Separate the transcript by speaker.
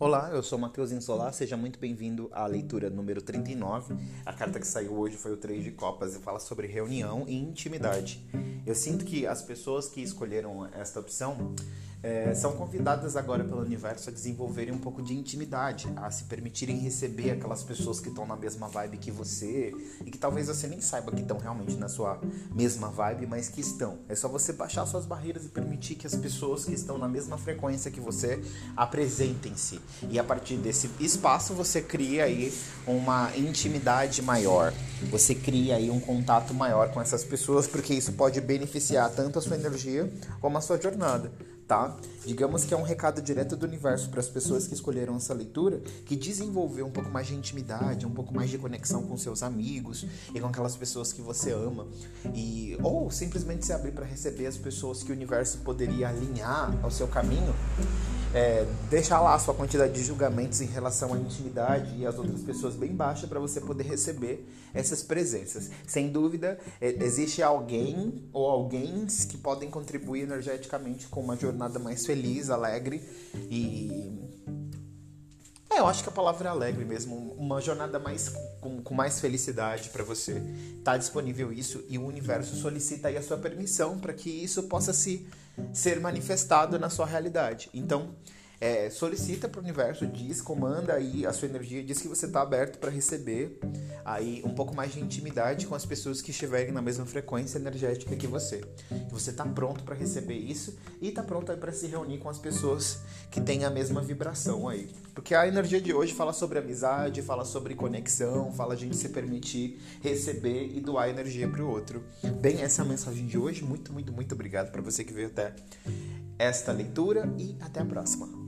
Speaker 1: Olá, eu sou Matheus Insolar, seja muito bem-vindo à leitura número 39. A carta que saiu hoje foi o 3 de Copas e fala sobre reunião e intimidade. Eu sinto que as pessoas que escolheram esta opção é, são convidadas agora pelo universo a desenvolverem um pouco de intimidade, a se permitirem receber aquelas pessoas que estão na mesma vibe que você e que talvez você nem saiba que estão realmente na sua mesma vibe, mas que estão. É só você baixar suas barreiras e permitir que as pessoas que estão na mesma frequência que você apresentem-se. E a partir desse espaço você cria aí uma intimidade maior. Você cria aí um contato maior com essas pessoas, porque isso pode beneficiar tanto a sua energia como a sua jornada tá? Digamos que é um recado direto do universo para as pessoas que escolheram essa leitura, que desenvolver um pouco mais de intimidade, um pouco mais de conexão com seus amigos e com aquelas pessoas que você ama e ou simplesmente se abrir para receber as pessoas que o universo poderia alinhar ao seu caminho é, deixar lá a sua quantidade de julgamentos em relação à intimidade e às outras pessoas bem baixa para você poder receber essas presenças. Sem dúvida, é, existe alguém ou alguém que podem contribuir energeticamente com uma jornada mais feliz, alegre e é, eu acho que a palavra é alegre mesmo, uma jornada mais com, com mais felicidade para você. Tá disponível isso e o universo solicita aí a sua permissão para que isso possa se ser manifestado na sua realidade. Então, é, solicita para o universo, diz, comanda aí a sua energia, diz que você está aberto para receber aí um pouco mais de intimidade com as pessoas que estiverem na mesma frequência energética que você. Que você está pronto para receber isso e está pronto para se reunir com as pessoas que têm a mesma vibração aí. Porque a energia de hoje fala sobre amizade, fala sobre conexão, fala a gente se permitir receber e doar energia para o outro. Bem, essa é a mensagem de hoje. Muito, muito, muito obrigado para você que veio até esta leitura e até a próxima.